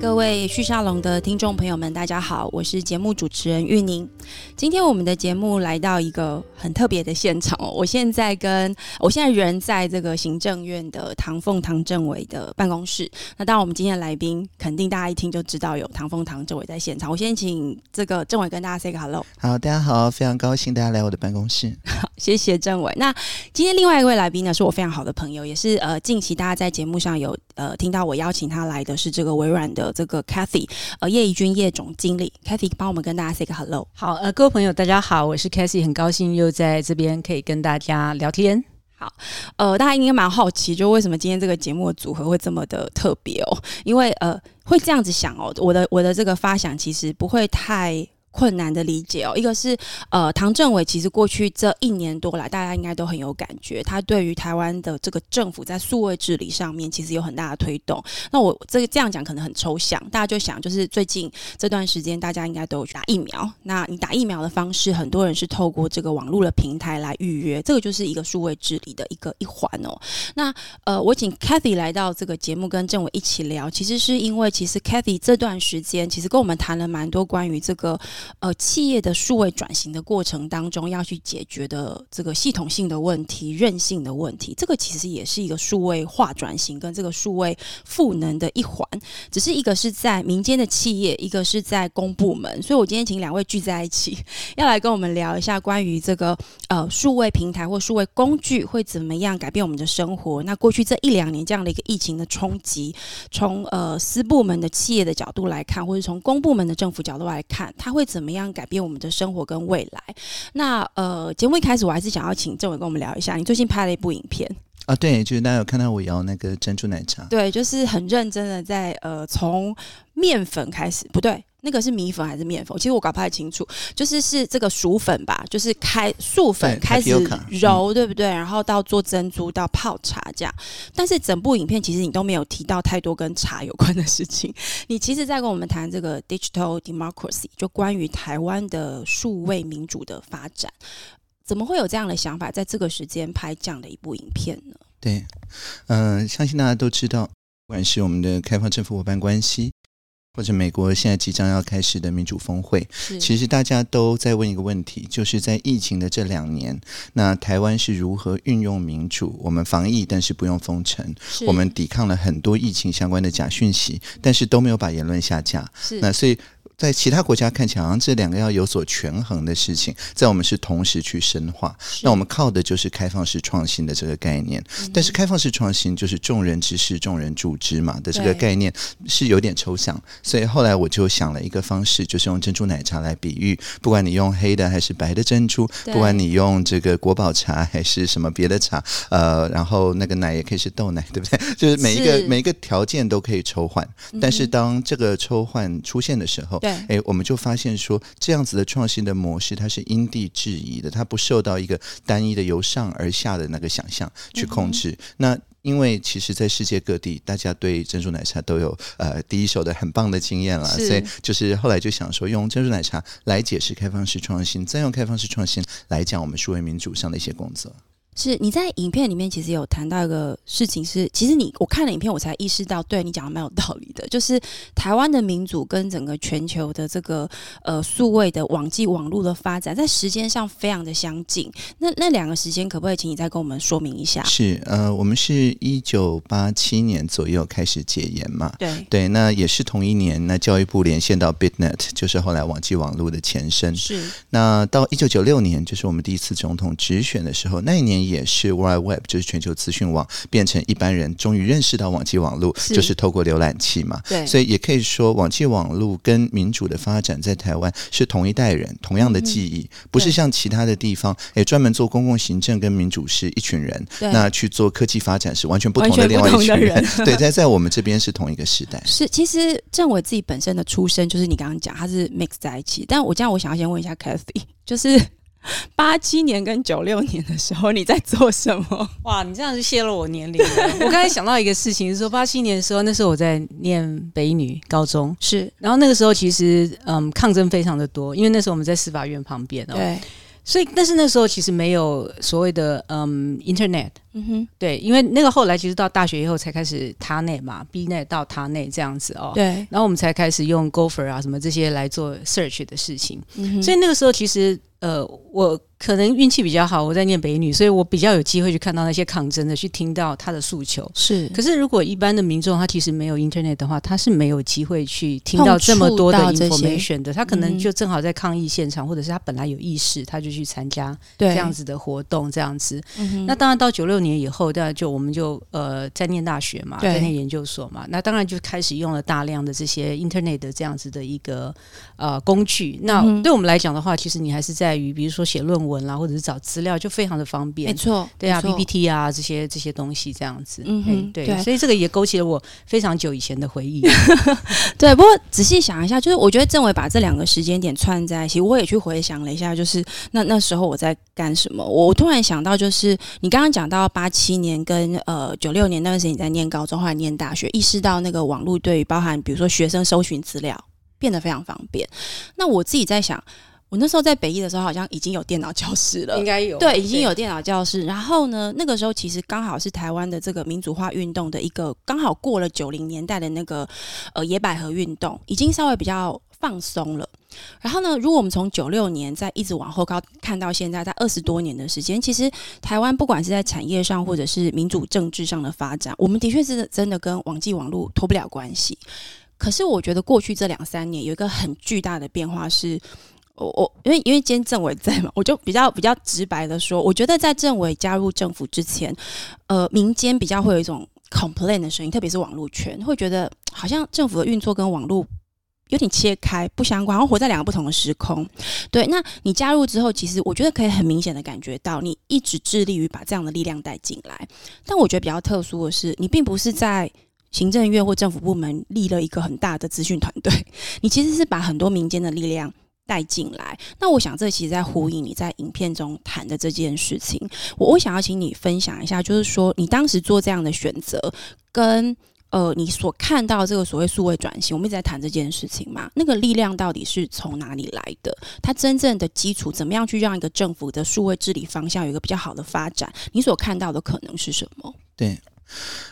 各位旭沙龙的听众朋友们，大家好，我是节目主持人玉宁。今天我们的节目来到一个很特别的现场哦，我现在跟我现在人在这个行政院的唐凤唐政委的办公室。那当然，我们今天的来宾肯定大家一听就知道有唐凤唐政委在现场。我先请这个政委跟大家 say 个 hello。好，大家好，非常高兴大家来我的办公室。好，谢谢政委。那今天另外一位来宾呢，是我非常好的朋友，也是呃近期大家在节目上有呃听到我邀请他来的是这个微软的。这个 Cathy，呃，叶怡君叶总经理，Cathy 帮我们跟大家 say 个 hello。好，呃，各位朋友，大家好，我是 Cathy，很高兴又在这边可以跟大家聊天。好，呃，大家应该蛮好奇，就为什么今天这个节目的组合会这么的特别哦？因为呃，会这样子想哦，我的我的这个发想其实不会太。困难的理解哦，一个是呃，唐政委其实过去这一年多来，大家应该都很有感觉，他对于台湾的这个政府在数位治理上面其实有很大的推动。那我这个这样讲可能很抽象，大家就想就是最近这段时间，大家应该都有去打疫苗。那你打疫苗的方式，很多人是透过这个网络的平台来预约，这个就是一个数位治理的一个一环哦。那呃，我请 Cathy 来到这个节目跟政委一起聊，其实是因为其实 Cathy 这段时间其实跟我们谈了蛮多关于这个。呃，企业的数位转型的过程当中，要去解决的这个系统性的问题、韧性的问题，这个其实也是一个数位化转型跟这个数位赋能的一环。只是一个是在民间的企业，一个是在公部门。所以我今天请两位聚在一起，要来跟我们聊一下关于这个呃数位平台或数位工具会怎么样改变我们的生活。那过去这一两年这样的一个疫情的冲击，从呃私部门的企业的角度来看，或者从公部门的政府角度来看，它会怎么样改变我们的生活跟未来？那呃，节目一开始我还是想要请政委跟我们聊一下，你最近拍了一部影片啊，对，就是大家有看到我摇那个珍珠奶茶，对，就是很认真的在呃从面粉开始，不对。那个是米粉还是面粉？其实我搞不太清楚，就是是这个薯粉吧，就是开素粉开始揉，对不对？然后到做珍珠，到泡茶这样。但是整部影片其实你都没有提到太多跟茶有关的事情。你其实在跟我们谈这个 digital democracy，就关于台湾的数位民主的发展，怎么会有这样的想法，在这个时间拍这样的一部影片呢？对，嗯、呃，相信大家都知道，不管是我们的开放政府伙伴关系。或者美国现在即将要开始的民主峰会，其实大家都在问一个问题，就是在疫情的这两年，那台湾是如何运用民主？我们防疫，但是不用封城；我们抵抗了很多疫情相关的假讯息，但是都没有把言论下架。是那所以。在其他国家看起来，好像这两个要有所权衡的事情，在我们是同时去深化。那我们靠的就是开放式创新的这个概念。但是开放式创新就是众人之事，众人助之嘛的这个概念是有点抽象。所以后来我就想了一个方式，就是用珍珠奶茶来比喻。不管你用黑的还是白的珍珠，不管你用这个国宝茶还是什么别的茶，呃，然后那个奶也可以是豆奶，对不对？就是每一个每一个条件都可以抽换。但是当这个抽换出现的时候，哎，我们就发现说，这样子的创新的模式，它是因地制宜的，它不受到一个单一的由上而下的那个想象去控制。嗯、那因为其实，在世界各地，大家对珍珠奶茶都有呃第一手的很棒的经验了，所以就是后来就想说，用珍珠奶茶来解释开放式创新，再用开放式创新来讲我们数位民主上的一些工作。是你在影片里面其实有谈到一个事情是，是其实你我看了影片，我才意识到，对你讲的蛮有道理的，就是台湾的民主跟整个全球的这个呃数位的网际网络的发展，在时间上非常的相近。那那两个时间可不可以请你再跟我们说明一下？是呃，我们是一九八七年左右开始解严嘛？对对，那也是同一年，那教育部连线到 BitNet，就是后来网际网络的前身。是那到一九九六年，就是我们第一次总统直选的时候，那一年。也是 World Web，就是全球资讯网，变成一般人终于认识到网际网络，是就是透过浏览器嘛。对，所以也可以说，网际网络跟民主的发展在台湾是同一代人，同样的记忆，嗯、不是像其他的地方，哎，专门做公共行政跟民主是一群人，那去做科技发展是完全不同的另外一群人。人 对，在在我们这边是同一个时代。是，其实政委自己本身的出身就是你刚刚讲，他是 mix 在一起。但我这样，我想要先问一下 Cathy，就是。八七年跟九六年的时候，你在做什么？哇，你这样就泄露我年龄了。我刚才想到一个事情，是说八七年的时候，那时候我在念北一女高中，是。然后那个时候其实，嗯，抗争非常的多，因为那时候我们在司法院旁边哦。对。所以，但是那时候其实没有所谓的嗯，Internet。嗯哼，对，因为那个后来其实到大学以后才开始 Tarnet 嘛，Bnet 到 Tarnet 这样子哦。对，然后我们才开始用 Gopher 啊什么这些来做 search 的事情。所以那个时候其实呃我。可能运气比较好，我在念北女，所以我比较有机会去看到那些抗争的，去听到他的诉求。是，可是如果一般的民众他其实没有 internet 的话，他是没有机会去听到这么多的 information 的。他可能就正好在抗议现场，嗯、或者是他本来有意识，他就去参加这样子的活动，这样子。那当然到九六年以后，当然就我们就呃在念大学嘛，在念研究所嘛，那当然就开始用了大量的这些 internet 的这样子的一个呃工具。那对我们来讲的话，其实你还是在于比如说写论文啦，或者是找资料就非常的方便，没错，对啊，PPT 啊这些这些东西这样子，嗯对，所以这个也勾起了我非常久以前的回忆。对，不过仔细想一下，就是我觉得政委把这两个时间点串在一起，我也去回想了一下，就是那那时候我在干什么？我突然想到，就是你刚刚讲到八七年跟呃九六年那段时间你在念高中，后来念大学，意识到那个网络对于包含比如说学生搜寻资料变得非常方便。那我自己在想。我那时候在北艺的时候，好像已经有电脑教室了，应该有，对，已经有电脑教室。然后呢，那个时候其实刚好是台湾的这个民主化运动的一个，刚好过了九零年代的那个呃野百合运动，已经稍微比较放松了。然后呢，如果我们从九六年再一直往后高看到现在，在二十多年的时间，其实台湾不管是在产业上或者是民主政治上的发展，我们的确是真的跟网际网络脱不了关系。可是我觉得过去这两三年有一个很巨大的变化是。我我因为因为今天政委在嘛，我就比较比较直白的说，我觉得在政委加入政府之前，呃，民间比较会有一种 complain 的声音，特别是网络圈会觉得好像政府的运作跟网络有点切开不相关，然后活在两个不同的时空。对，那你加入之后，其实我觉得可以很明显的感觉到，你一直致力于把这样的力量带进来。但我觉得比较特殊的是，你并不是在行政院或政府部门立了一个很大的资讯团队，你其实是把很多民间的力量。带进来，那我想这其实在呼应你在影片中谈的这件事情。我我想要请你分享一下，就是说你当时做这样的选择，跟呃你所看到这个所谓数位转型，我们一直在谈这件事情嘛？那个力量到底是从哪里来的？它真正的基础怎么样去让一个政府的数位治理方向有一个比较好的发展？你所看到的可能是什么？对。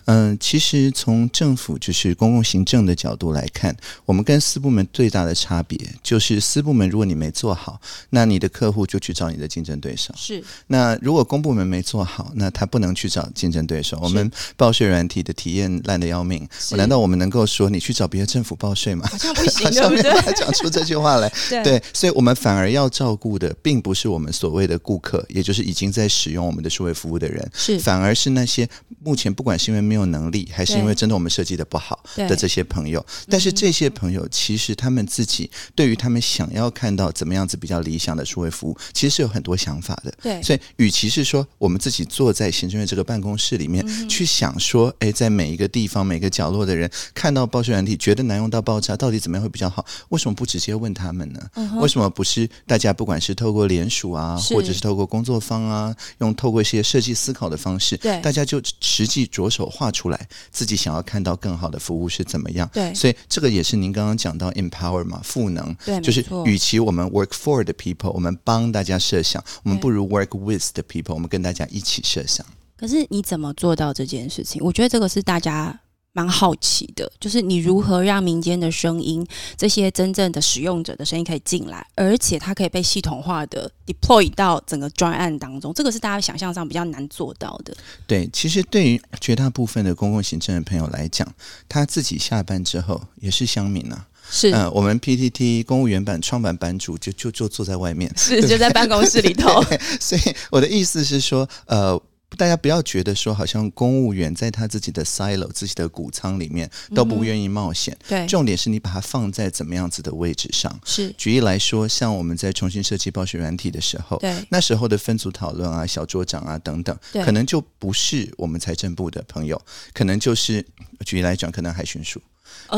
嗯，其实从政府就是公共行政的角度来看，我们跟私部门最大的差别就是，私部门如果你没做好，那你的客户就去找你的竞争对手。是。那如果公部门没做好，那他不能去找竞争对手。我们报税软体的体验烂的要命，难道我们能够说你去找别的政府报税吗？好像不行，好像没办法讲出这句话来。对，对，所以我们反而要照顾的，并不是我们所谓的顾客，也就是已经在使用我们的数位服务的人，是，反而是那些目前不管是因为没有能力，还是因为真的我们设计的不好的这些朋友，但是这些朋友其实他们自己对于他们想要看到怎么样子比较理想的数位服务，其实是有很多想法的。对，所以与其是说我们自己坐在行政院这个办公室里面去想说，哎，在每一个地方每个角落的人看到报税软体觉得难用到爆炸，到底怎么样会比较好？为什么不直接问他们呢？为什么不是大家不管是透过联署啊，或者是透过工作坊啊，用透过一些设计思考的方式，对，大家就实际着手画出来。自己想要看到更好的服务是怎么样？对，所以这个也是您刚刚讲到 empower 嘛，赋能，对，就是与其我们 work for the people，我们帮大家设想，我们不如 work with the people，我们跟大家一起设想。可是你怎么做到这件事情？我觉得这个是大家。蛮好奇的，就是你如何让民间的声音，这些真正的使用者的声音可以进来，而且它可以被系统化的 deploy 到整个专案当中，这个是大家想象上比较难做到的。对，其实对于绝大部分的公共行政的朋友来讲，他自己下班之后也是乡民啊。是，嗯、呃，我们 PTT 公务员版创办版主就就就坐在外面，是就在办公室里头。所以我的意思是说，呃。大家不要觉得说，好像公务员在他自己的 silo、自己的谷仓里面都不愿意冒险。对，重点是你把它放在怎么样子的位置上。是，举例来说，像我们在重新设计报税软体的时候，对，那时候的分组讨论啊、小桌长啊等等，对，可能就不是我们财政部的朋友，可能就是举例来讲，可能海巡署。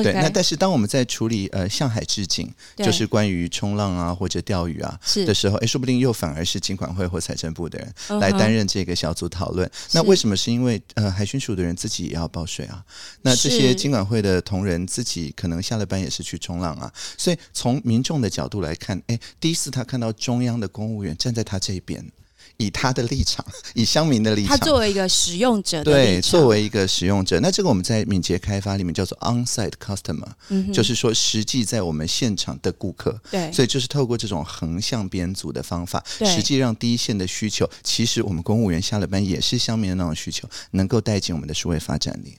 对，那但是当我们在处理呃向海致敬，就是关于冲浪啊或者钓鱼啊的时候，哎，说不定又反而是金管会或财政部的人来担任这个小组讨论。Uh. 那为什么？是因为呃海巡署的人自己也要报税啊，那这些金管会的同仁自己可能下了班也是去冲浪啊，所以从民众的角度来看，哎，第一次他看到中央的公务员站在他这边。以他的立场，以乡民的立场，他作为一个使用者的对，作为一个使用者，那这个我们在敏捷开发里面叫做 on-site customer，嗯，就是说实际在我们现场的顾客，对，所以就是透过这种横向编组的方法，实际让第一线的需求，其实我们公务员下了班也是乡民的那种需求，能够带进我们的数位发展里。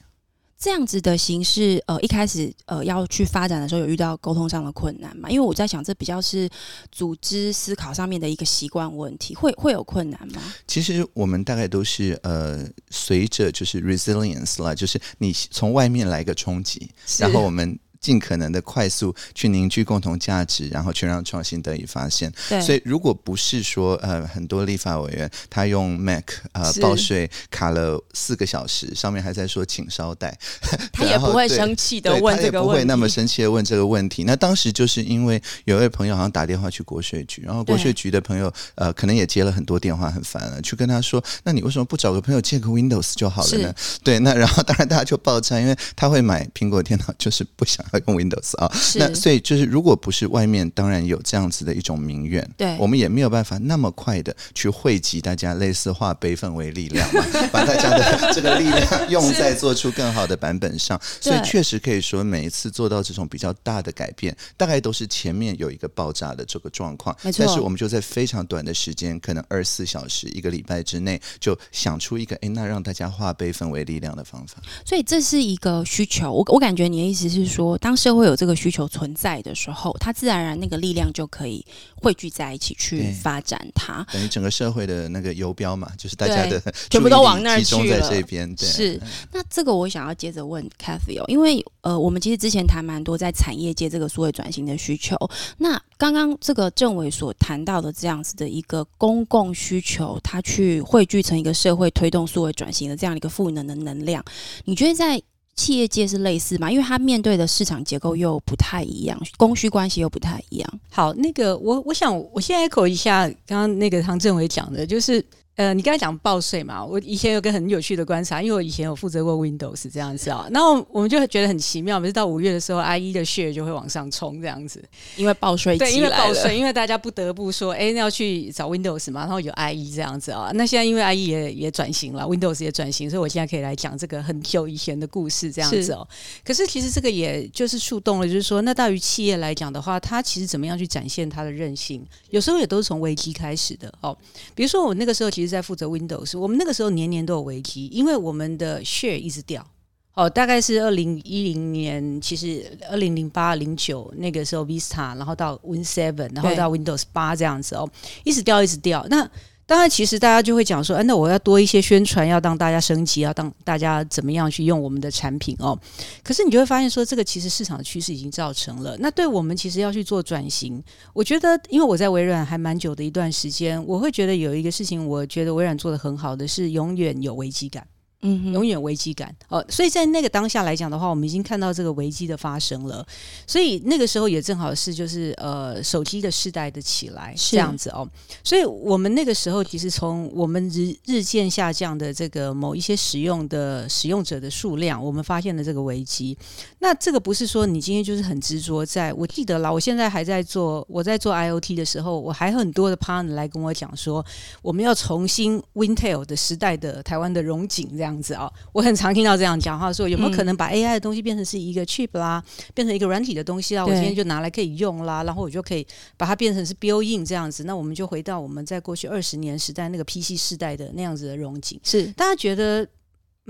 这样子的形式，呃，一开始呃要去发展的时候，有遇到沟通上的困难吗？因为我在想，这比较是组织思考上面的一个习惯问题，会会有困难吗？其实我们大概都是呃，随着就是 resilience 啦，就是你从外面来一个冲击，然后我们。尽可能的快速去凝聚共同价值，然后去让创新得以发现。对，所以如果不是说呃很多立法委员他用 Mac 呃报税卡了四个小时，上面还在说请稍待，他也不会生气的问这个问题，他也不会那么生气的问这个问题。那当时就是因为有一位朋友好像打电话去国税局，然后国税局的朋友呃可能也接了很多电话，很烦了，去跟他说，那你为什么不找个朋友借个 Windows 就好了呢？对，那然后当然大家就爆炸，因为他会买苹果电脑，就是不想。用 Windows 啊，那所以就是，如果不是外面，当然有这样子的一种民怨，对，我们也没有办法那么快的去汇集大家，类似化悲愤为力量嘛，把大家的这个力量用在做出更好的版本上。所以确实可以说，每一次做到这种比较大的改变，大概都是前面有一个爆炸的这个状况，没错。但是我们就在非常短的时间，可能二十四小时、一个礼拜之内，就想出一个哎，那让大家化悲愤为力量的方法。所以这是一个需求。我我感觉你的意思是说，当社会有这个需求存在的时候，它自然而然那个力量就可以汇聚在一起去发展它。等于整个社会的那个游标嘛，就是大家的 全部都往那儿去了。这边对是。那这个我想要接着问 Cathy 哦，因为呃，我们其实之前谈蛮多在产业界这个数位转型的需求。那刚刚这个政委所谈到的这样子的一个公共需求，它去汇聚成一个社会推动数位转型的这样一个赋能的能量，你觉得在？企业界是类似嘛？因为它面对的市场结构又不太一样，供需关系又不太一样。好，那个我我想我先 echo 一下刚刚那个唐政委讲的，就是。呃，你刚才讲报税嘛？我以前有个很有趣的观察，因为我以前有负责过 Windows 这样子啊，然后我们就觉得很奇妙，每次到五月的时候，IE 的 share 就会往上冲这样子，因为报税对，因为报税，因为大家不得不说，哎，那要去找 Windows 嘛，然后有 IE 这样子啊。那现在因为 IE 也也转型了，Windows 也转型，所以我现在可以来讲这个很久以前的故事这样子哦。可是其实这个也就是触动了，就是说，那对于企业来讲的话，它其实怎么样去展现它的韧性？有时候也都是从危机开始的哦。比如说我那个时候其实在负责 Windows。我们那个时候年年都有危机，因为我们的 share 一直掉。哦，大概是二零一零年，其实二零零八零九那个时候 Vista，然后到 Win Seven，然后到 Windows 八这样子哦，一直掉，一直掉。那当然，其实大家就会讲说，哎、啊，那我要多一些宣传，要让大家升级，要让大家怎么样去用我们的产品哦。可是你就会发现说，这个其实市场的趋势已经造成了。那对我们其实要去做转型，我觉得，因为我在微软还蛮久的一段时间，我会觉得有一个事情，我觉得微软做的很好的是永远有危机感。嗯，永远危机感。哦，所以在那个当下来讲的话，我们已经看到这个危机的发生了，所以那个时候也正好是就是呃手机的世代的起来这样子哦，所以我们那个时候其实从我们日日渐下降的这个某一些使用的使用者的数量，我们发现了这个危机。那这个不是说你今天就是很执着在，我记得啦，我现在还在做我在做 IoT 的时候，我还很多的 partner 来跟我讲说，我们要重新 Wintel 的时代的台湾的荣景这样。样子啊，我很常听到这样讲话，说有没有可能把 AI 的东西变成是一个 chip 啦，变成一个软体的东西啦？我今天就拿来可以用啦，然后我就可以把它变成是 build in 这样子。那我们就回到我们在过去二十年时代那个 PC 时代的那样子的融景。是大家觉得？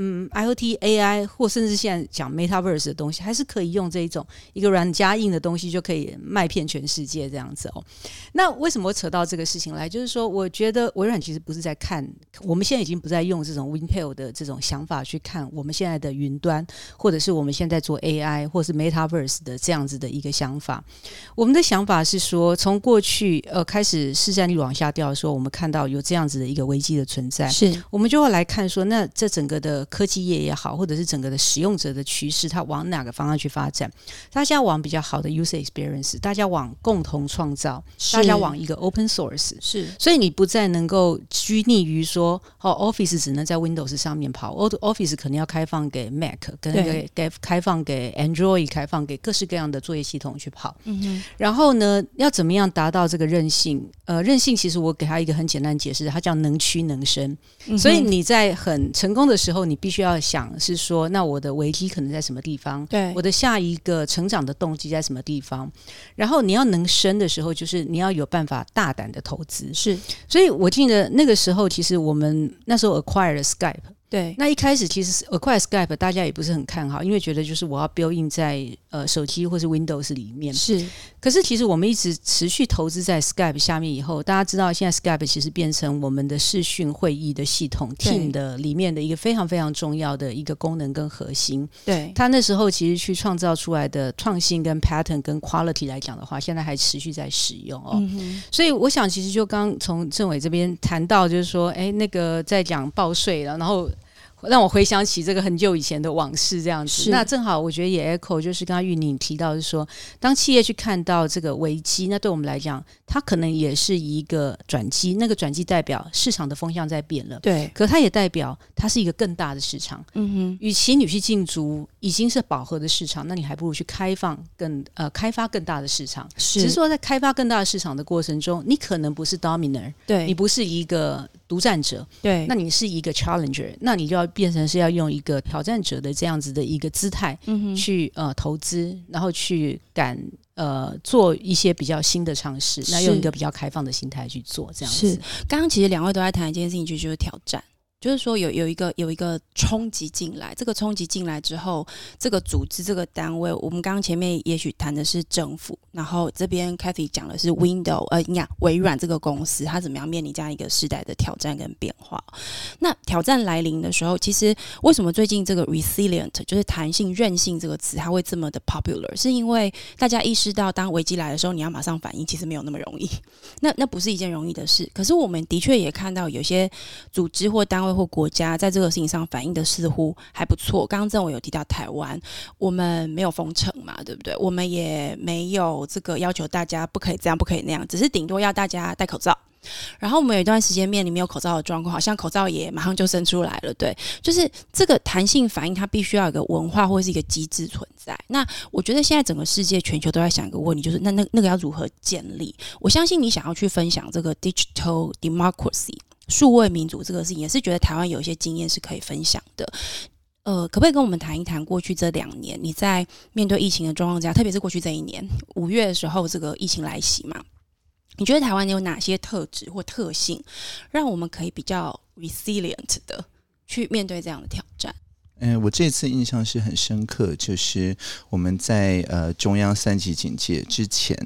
嗯，IoT、AI 或甚至现在讲 Metaverse 的东西，还是可以用这一种一个软加硬的东西就可以卖遍全世界这样子哦。那为什么会扯到这个事情来？就是说，我觉得微软其实不是在看，我们现在已经不再用这种 Wintel 的这种想法去看我们现在的云端，或者是我们现在做 AI 或是 Metaverse 的这样子的一个想法。我们的想法是说，从过去呃开始市占率往下掉的时候，我们看到有这样子的一个危机的存在，是我们就会来看说，那这整个的。的科技业也好，或者是整个的使用者的趋势，它往哪个方向去发展？大家往比较好的 user experience，大家往共同创造，大家往一个 open source，是。所以你不再能够拘泥于说，哦，Office 只能在 Windows 上面跑，Office 可能要开放给 Mac，跟给给开放给 Android，开放给各式各样的作业系统去跑。嗯哼。然后呢，要怎么样达到这个韧性？呃，韧性其实我给他一个很简单解释，它叫能屈能伸。嗯、所以你在很成功的时候，你必须要想是说，那我的危机可能在什么地方？对，我的下一个成长的动机在什么地方？然后你要能生的时候，就是你要有办法大胆的投资。是，所以我记得那个时候，其实我们那时候 acquire 了 Skype。对，那一开始其实 acquire Skype 大家也不是很看好，因为觉得就是我要 build in 在呃手机或是 Windows 里面。是，可是其实我们一直持续投资在 Skype 下面以后，大家知道现在 Skype 其实变成我们的视讯会议的系统 Team 的里面的一个非常非常重要的一个功能跟核心。对，他那时候其实去创造出来的创新跟 pattern 跟 quality 来讲的话，现在还持续在使用哦。嗯、所以我想，其实就刚从政委这边谈到，就是说，哎，那个在讲报税了，然后。让我回想起这个很久以前的往事，这样子。那正好，我觉得也 echo，就是刚刚玉宁提到，是说，当企业去看到这个危机，那对我们来讲，它可能也是一个转机。那个转机代表市场的风向在变了，对。可它也代表它是一个更大的市场。嗯哼。与其你去竞逐已经是饱和的市场，那你还不如去开放更呃开发更大的市场。是。只是说，在开发更大的市场的过程中，你可能不是 dominant，对，你不是一个独占者，对。那你是一个 challenger，那你就要。变成是要用一个挑战者的这样子的一个姿态，嗯，去呃投资，然后去敢呃做一些比较新的尝试，那用一个比较开放的心态去做这样子。是，刚刚其实两位都在谈一件事情，就就是挑战。就是说有有一个有一个冲击进来，这个冲击进来之后，这个组织这个单位，我们刚刚前面也许谈的是政府，然后这边 Kathy 讲的是 Window，呃，你看微软这个公司，它怎么样面临这样一个时代的挑战跟变化？那挑战来临的时候，其实为什么最近这个 resilient 就是弹性韧性这个词，它会这么的 popular？是因为大家意识到，当危机来的时候，你要马上反应，其实没有那么容易。那那不是一件容易的事。可是我们的确也看到有些组织或单位。或国家在这个事情上反应的似乎还不错。刚刚政委有提到台湾，我们没有封城嘛，对不对？我们也没有这个要求大家不可以这样，不可以那样，只是顶多要大家戴口罩。然后我们有一段时间面临没有口罩的状况，好像口罩也马上就生出来了。对，就是这个弹性反应，它必须要有个文化或是一个机制存在。那我觉得现在整个世界全球都在想一个问题，就是那那那个要如何建立？我相信你想要去分享这个 digital democracy。数位民主这个事情，也是觉得台湾有一些经验是可以分享的。呃，可不可以跟我们谈一谈过去这两年你在面对疫情的状况下，特别是过去这一年五月的时候，这个疫情来袭嘛？你觉得台湾有哪些特质或特性，让我们可以比较 resilient 的去面对这样的挑战？嗯，我这次印象是很深刻，就是我们在呃中央三级警戒之前，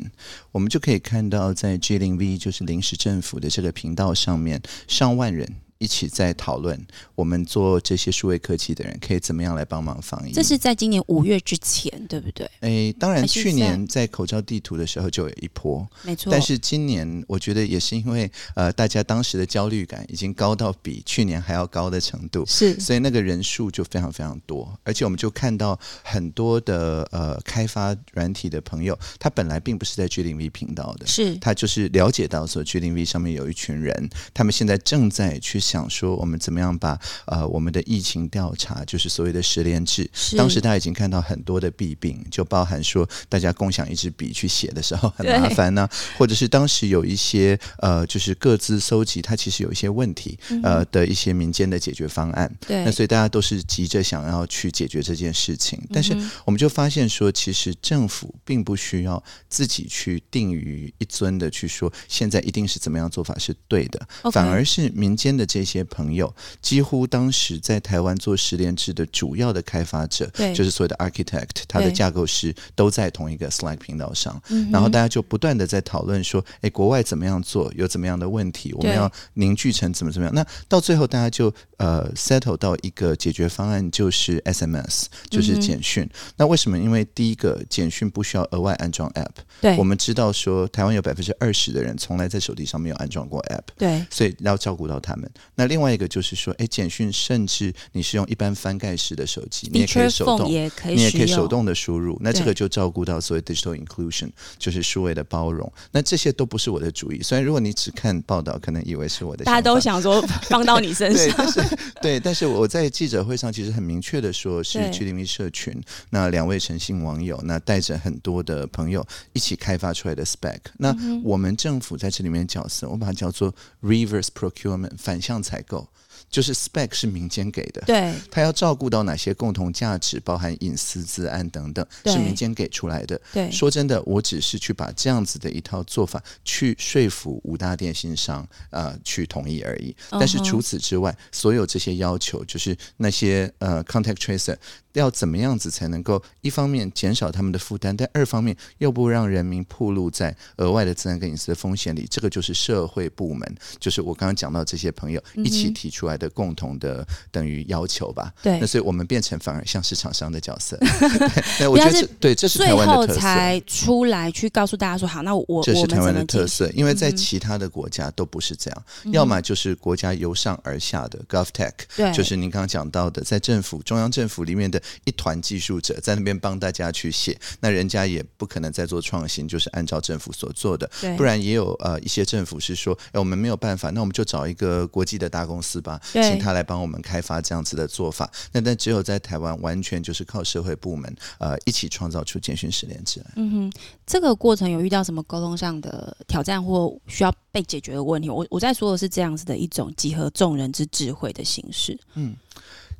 我们就可以看到在 G 零 V 就是临时政府的这个频道上面，上万人。一起在讨论，我们做这些数位科技的人可以怎么样来帮忙防疫？这是在今年五月之前，对不对？诶，当然，去年在口罩地图的时候就有一波，没错。但是今年，我觉得也是因为呃，大家当时的焦虑感已经高到比去年还要高的程度，是，所以那个人数就非常非常多，而且我们就看到很多的呃开发软体的朋友，他本来并不是在 G0V 频道的，是他就是了解到说 G0V 上面有一群人，他们现在正在去。想说我们怎么样把呃我们的疫情调查，就是所谓的十连制，当时大家已经看到很多的弊病，就包含说大家共享一支笔去写的时候很麻烦呢、啊，或者是当时有一些呃就是各自搜集，它其实有一些问题呃的一些民间的解决方案，对，那所以大家都是急着想要去解决这件事情，但是我们就发现说，其实政府并不需要自己去定于一尊的去说现在一定是怎么样做法是对的，反而是民间的。这些朋友几乎当时在台湾做十联制的主要的开发者，就是所谓的 architect，他的架构师都在同一个 Slack 频道上，然后大家就不断的在讨论说，哎，国外怎么样做，有怎么样的问题，我们要凝聚成怎么怎么样。那到最后大家就呃 settle 到一个解决方案，就是 SMS，就是简讯。那为什么？因为第一个简讯不需要额外安装 app，对，我们知道说台湾有百分之二十的人从来在手机上没有安装过 app，对，所以要照顾到他们。那另外一个就是说，哎，简讯甚至你是用一般翻盖式的手机，你也可以手动，也可以你也可以手动的输入。那这个就照顾到所谓 digital inclusion，就是数位的包容。那这些都不是我的主意。虽然如果你只看报道，可能以为是我的，大家都想说 放到你身上。对，但是对，但是我在记者会上其实很明确的说，是 G D V 社群那两位诚信网友，那带着很多的朋友一起开发出来的 spec。那我们政府在这里面角色，我把它叫做 reverse procurement 反向采购。就是 spec 是民间给的，对，他要照顾到哪些共同价值，包含隐私、治安等等，是民间给出来的。对，说真的，我只是去把这样子的一套做法去说服五大电信商，呃，去同意而已。但是除此之外，嗯、所有这些要求，就是那些呃 contact tracer。要怎么样子才能够一方面减少他们的负担，但二方面又不让人民暴露在额外的自然跟隐私的风险里？这个就是社会部门，就是我刚刚讲到这些朋友一起提出来的共同的等于要求吧。对、嗯，那所以我们变成反而像市场商的角色。对，我觉得这对这是台湾的特色。才出来去告诉大家说，好，那我这是台湾的特色，因为在其他的国家都不是这样，嗯、要么就是国家由上而下的 GovTech，对，就是您刚刚讲到的，在政府中央政府里面的。一团技术者在那边帮大家去写，那人家也不可能再做创新，就是按照政府所做的，不然也有呃一些政府是说，哎，我们没有办法，那我们就找一个国际的大公司吧，请他来帮我们开发这样子的做法。那但只有在台湾，完全就是靠社会部门呃一起创造出简讯实联制。嗯哼，这个过程有遇到什么沟通上的挑战或需要被解决的问题？我我在说的是这样子的一种集合众人之智慧的形式。嗯。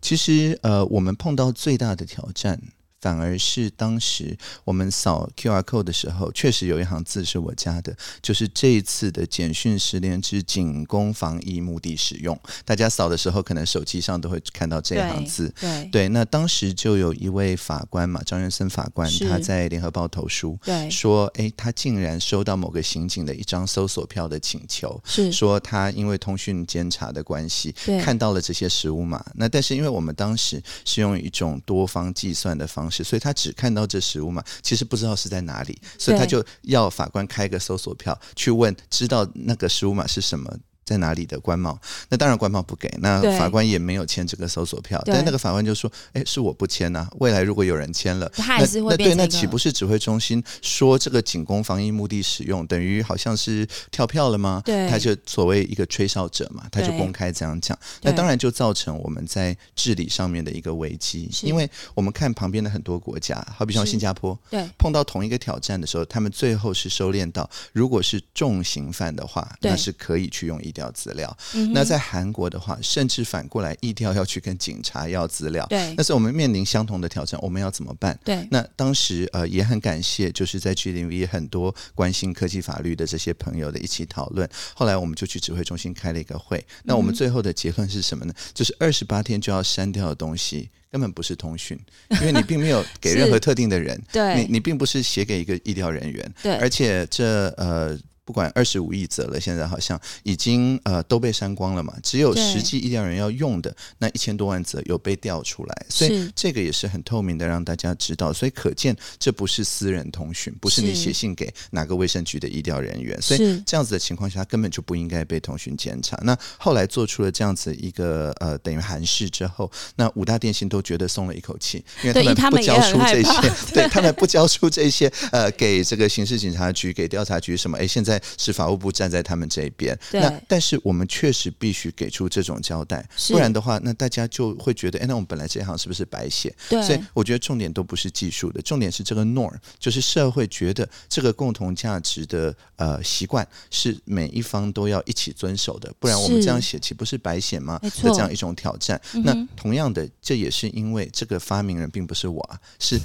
其实，呃，我们碰到最大的挑战。反而是当时我们扫 QR code 的时候，确实有一行字是我加的，就是这一次的简讯十连制仅供防疫目的使用。大家扫的时候，可能手机上都会看到这一行字。对对，对，那当时就有一位法官嘛，张元森法官，他在联合报投书，对，说，哎，他竟然收到某个刑警的一张搜索票的请求，是说他因为通讯监察的关系，看到了这些实物码。那但是因为我们当时是用一种多方计算的方式。所以他只看到这实物嘛，其实不知道是在哪里，所以他就要法官开个搜索票去问，知道那个实物码是什么。在哪里的官帽？那当然官帽不给，那法官也没有签这个搜索票。但那个法官就说：“哎，是我不签呐、啊。未来如果有人签了，他还是会那，那对，那岂不是指挥中心说这个仅供防疫目的使用，等于好像是跳票了吗？对，他就所谓一个吹哨者嘛，他就公开这样讲。那当然就造成我们在治理上面的一个危机，因为我们看旁边的很多国家，好比像新加坡，对，碰到同一个挑战的时候，他们最后是收敛到，如果是重刑犯的话，那是可以去用一。调资料，那在韩国的话，甚至反过来，疫调要去跟警察要资料。对，但是我们面临相同的挑战，我们要怎么办？对，那当时呃也很感谢，就是在 G0V 很多关心科技法律的这些朋友的一起讨论。后来我们就去指挥中心开了一个会。那我们最后的结论是什么呢？就是二十八天就要删掉的东西，根本不是通讯，因为你并没有给任何 特定的人，对，你你并不是写给一个医疗人员，对，而且这呃。不管二十五亿则了，现在好像已经呃都被删光了嘛，只有实际医疗人要用的那一千多万则有被调出来，所以这个也是很透明的，让大家知道。所以可见这不是私人通讯，不是你写信给哪个卫生局的医疗人员，所以这样子的情况下根本就不应该被通讯检查。那后来做出了这样子一个呃等于函释之后，那五大电信都觉得松了一口气，因为他 们不交出这些，对他们不交出这些呃给这个刑事警察局给调查局什么，哎现在。是法务部站在他们这边，那但是我们确实必须给出这种交代，不然的话，那大家就会觉得，哎，那我们本来这一行是不是白写？对，所以我觉得重点都不是技术的，重点是这个 norm，就是社会觉得这个共同价值的呃习惯是每一方都要一起遵守的，不然我们这样写岂不是白写吗？的这样一种挑战。那同样的，这也是因为这个发明人并不是我啊，是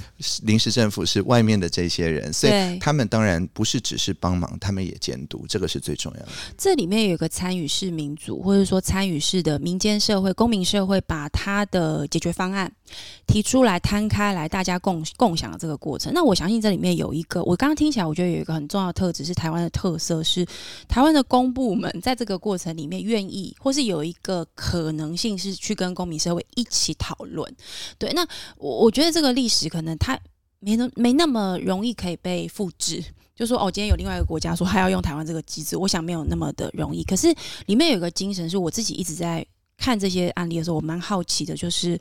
临时政府，是外面的这些人，所以他们当然不是只是帮忙，他们也。监督这个是最重要的。这里面有一个参与式民主，或者说参与式的民间社会、公民社会，把他的解决方案提出来、摊开来，大家共共享的这个过程。那我相信这里面有一个，我刚刚听起来，我觉得有一个很重要的特质是台湾的特色，是台湾的公部门在这个过程里面愿意，或是有一个可能性是去跟公民社会一起讨论。对，那我我觉得这个历史可能它没那没那么容易可以被复制。就说哦，今天有另外一个国家说还要用台湾这个机制，我想没有那么的容易。可是里面有一个精神，是我自己一直在看这些案例的时候，我蛮好奇的，就是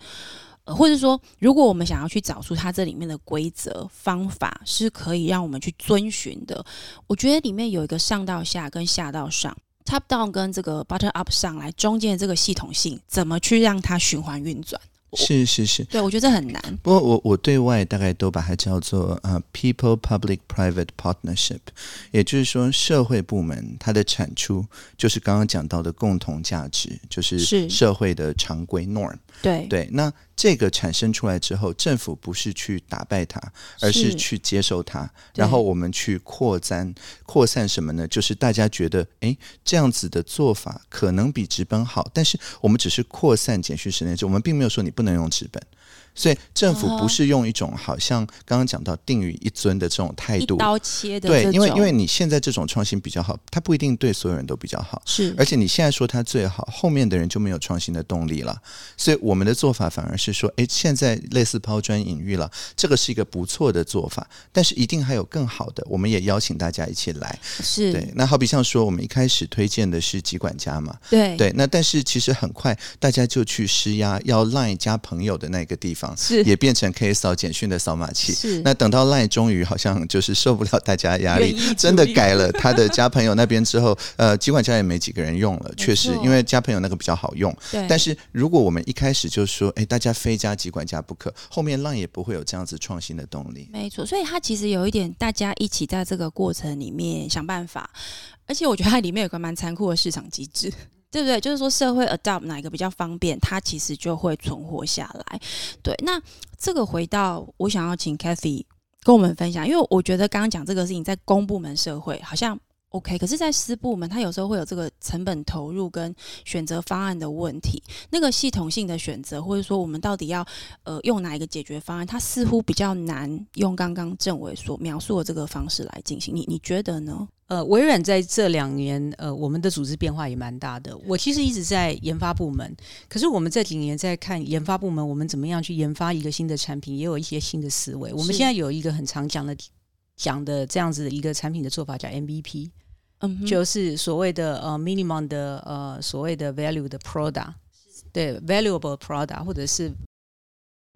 呃，或者说，如果我们想要去找出它这里面的规则方法，是可以让我们去遵循的。我觉得里面有一个上到下跟下到上，top down 跟这个 bottom up 上来，中间的这个系统性，怎么去让它循环运转？是是是，对，我觉得这很难。不过我我对外大概都把它叫做呃、uh,，people public private partnership，也就是说，社会部门它的产出就是刚刚讲到的共同价值，就是社会的常规 norm。对对，那。这个产生出来之后，政府不是去打败它，而是去接受它，然后我们去扩散扩散什么呢？就是大家觉得，哎，这样子的做法可能比直本好，但是我们只是扩散减去十年制我们并没有说你不能用直本。所以政府不是用一种好像刚刚讲到定于一尊的这种态度，一刀切的对，因为因为你现在这种创新比较好，它不一定对所有人都比较好，是，而且你现在说它最好，后面的人就没有创新的动力了。所以我们的做法反而是说，哎，现在类似抛砖引玉了，这个是一个不错的做法，但是一定还有更好的，我们也邀请大家一起来，是。对。那好比像说，我们一开始推荐的是疾管家嘛，对。对，那但是其实很快大家就去施压，要 Line 加朋友的那个地方是也变成。可以扫简讯的扫码器，是那等到 Line 终于好像就是受不了大家压力，真的改了他的加朋友那边之后，呃，机管家也没几个人用了，确实，因为加朋友那个比较好用。对，但是如果我们一开始就说，哎，大家非加疾管家不可，后面 Line 也不会有这样子创新的动力。没错，所以它其实有一点，大家一起在这个过程里面想办法，而且我觉得它里面有个蛮残酷的市场机制。对不对？就是说，社会 adopt 哪一个比较方便，它其实就会存活下来。对，那这个回到我想要请 Cathy 跟我们分享，因为我觉得刚刚讲这个事情在公部门社会好像 OK，可是，在私部门，它有时候会有这个成本投入跟选择方案的问题。那个系统性的选择，或者说我们到底要呃用哪一个解决方案，它似乎比较难用刚刚政委所描述的这个方式来进行。你你觉得呢？呃，微软在这两年，呃，我们的组织变化也蛮大的。我其实一直在研发部门，可是我们这几年在看研发部门，我们怎么样去研发一个新的产品，也有一些新的思维。我们现在有一个很常讲的讲的这样子的一个产品的做法，叫 MVP，就是所谓的呃 minimum 的呃所谓的 value 的 product，对，valuable product，或者是。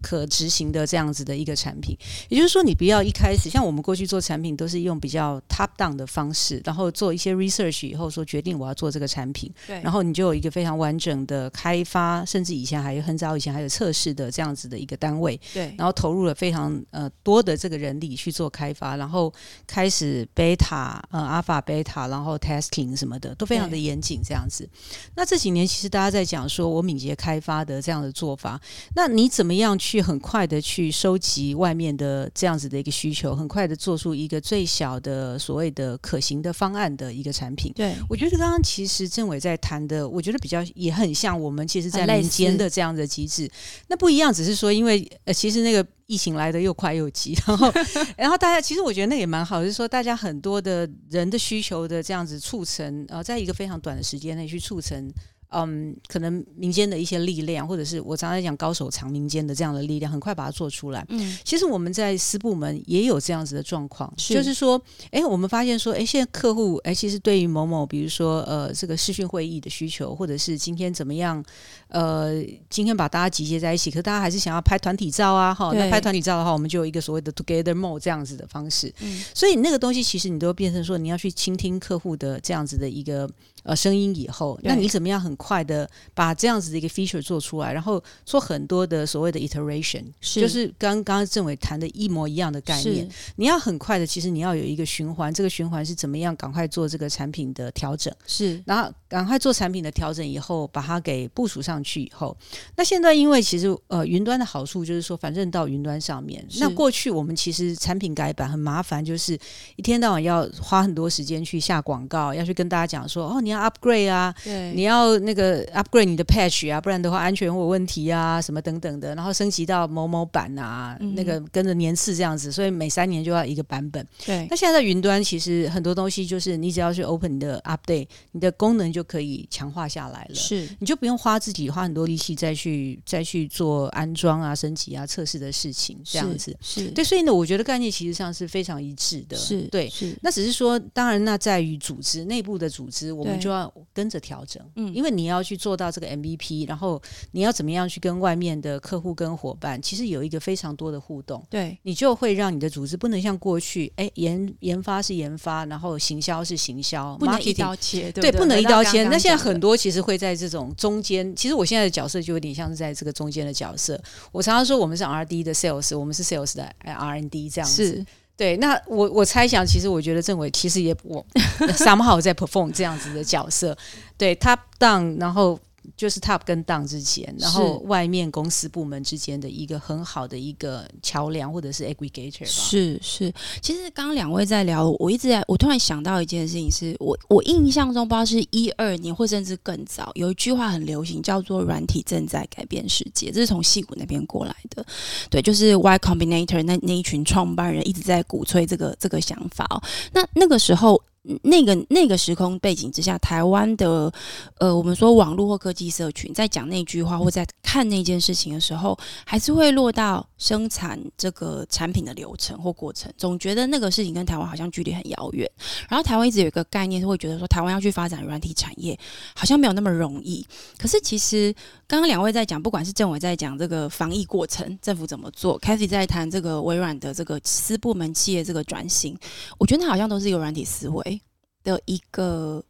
可执行的这样子的一个产品，也就是说，你不要一开始像我们过去做产品都是用比较 top down 的方式，然后做一些 research 以后说决定我要做这个产品，对，然后你就有一个非常完整的开发，甚至以前还有很早以前还有测试的这样子的一个单位，对，然后投入了非常呃多的这个人力去做开发，然后开始 beta 呃 alpha beta，然后 testing 什么的都非常的严谨这样子。那这几年其实大家在讲说我敏捷开发的这样的做法，那你怎么样去？去很快的去收集外面的这样子的一个需求，很快的做出一个最小的所谓的可行的方案的一个产品。对，我觉得刚刚其实政委在谈的，我觉得比较也很像我们其实，在民间的这样的机制。那不一样，只是说因为呃，其实那个疫情来的又快又急，然后然后大家其实我觉得那也蛮好，就是说大家很多的人的需求的这样子促成，呃，在一个非常短的时间内去促成。嗯，可能民间的一些力量，或者是我常常讲高手藏民间的这样的力量，很快把它做出来。嗯，其实我们在私部门也有这样子的状况，是就是说，哎，我们发现说，哎，现在客户，哎，其实对于某某，比如说，呃，这个视讯会议的需求，或者是今天怎么样，呃，今天把大家集结在一起，可是大家还是想要拍团体照啊，哈，那拍团体照的话，我们就有一个所谓的 Together Mode 这样子的方式。嗯，所以那个东西其实你都变成说，你要去倾听客户的这样子的一个。呃，声音以后，那你怎么样很快的把这样子的一个 feature 做出来，然后做很多的所谓的 iteration，是。就是刚刚政委谈的一模一样的概念。你要很快的，其实你要有一个循环，这个循环是怎么样？赶快做这个产品的调整，是，然后赶快做产品的调整以后，把它给部署上去以后，那现在因为其实呃，云端的好处就是说，反正到云端上面，那过去我们其实产品改版很麻烦，就是一天到晚要花很多时间去下广告，要去跟大家讲说，哦，你要。要 upgrade 啊，对，你要那个 upgrade 你的 patch 啊，不然的话安全会有问题啊，什么等等的，然后升级到某某版啊，嗯、那个跟着年次这样子，所以每三年就要一个版本。对，那现在在云端其实很多东西就是你只要去 open 你的 update，你的功能就可以强化下来了，是，你就不用花自己花很多力气再去再去做安装啊、升级啊、测试的事情，这样子。是，是。对，所以呢，我觉得概念其实上是非常一致的，是对，是，那只是说，当然那在于组织内部的组织，我们就要跟着调整，嗯，因为你要去做到这个 MVP，然后你要怎么样去跟外面的客户跟伙伴，其实有一个非常多的互动，对，你就会让你的组织不能像过去，哎，研研发是研发，然后行销是行销，不能一刀切，对，对，不能一刀切。那现在很多其实会在这种中间，其实我现在的角色就有点像是在这个中间的角色。我常常说我们是 R&D 的 Sales，我们是 Sales 的 R N D 这样子。是对，那我我猜想，其实我觉得政委其实也我 somehow 在 perform 这样子的角色，对他当然后。就是 top 跟 down 之前，然后外面公司部门之间的一个很好的一个桥梁，或者是 aggregator 吧。是是，其实刚刚两位在聊，我一直在，我突然想到一件事情是，是我我印象中不知道是一二年，或甚至更早，有一句话很流行，叫做“软体正在改变世界”，这是从戏谷那边过来的。对，就是 Y Combinator 那那一群创办人一直在鼓吹这个这个想法哦。那那个时候。那个那个时空背景之下，台湾的呃，我们说网络或科技社群，在讲那句话或在看那件事情的时候，还是会落到生产这个产品的流程或过程，总觉得那个事情跟台湾好像距离很遥远。然后台湾一直有一个概念，是会觉得说台湾要去发展软体产业，好像没有那么容易。可是其实刚刚两位在讲，不管是政委在讲这个防疫过程，政府怎么做，Cathy 在谈这个微软的这个私部门企业这个转型，我觉得那好像都是一个软体思维。的一个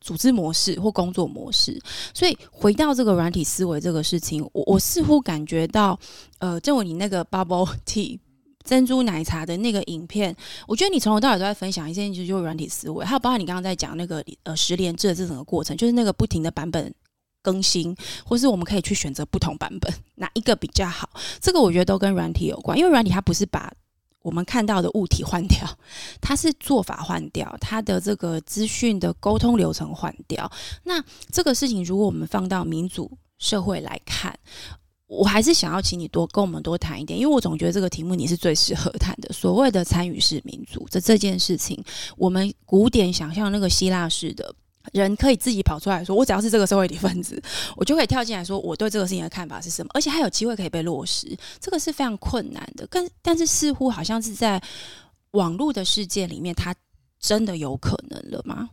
组织模式或工作模式，所以回到这个软体思维这个事情，我我似乎感觉到，呃，正如你那个 bubble tea 珍珠奶茶的那个影片，我觉得你从头到尾都在分享一件事，就是软体思维，还有包括你刚刚在讲那个呃十连制的这整个过程，就是那个不停的版本更新，或是我们可以去选择不同版本，哪一个比较好，这个我觉得都跟软体有关，因为软体它不是把。我们看到的物体换掉，它是做法换掉，它的这个资讯的沟通流程换掉。那这个事情，如果我们放到民主社会来看，我还是想要请你多跟我们多谈一点，因为我总觉得这个题目你是最适合谈的。所谓的参与式民主，这这件事情，我们古典想象那个希腊式的。人可以自己跑出来说，我只要是这个社会里分子，我就可以跳进来说，我对这个事情的看法是什么，而且还有机会可以被落实，这个是非常困难的。但但是似乎好像是在网络的世界里面，它真的有可能了吗？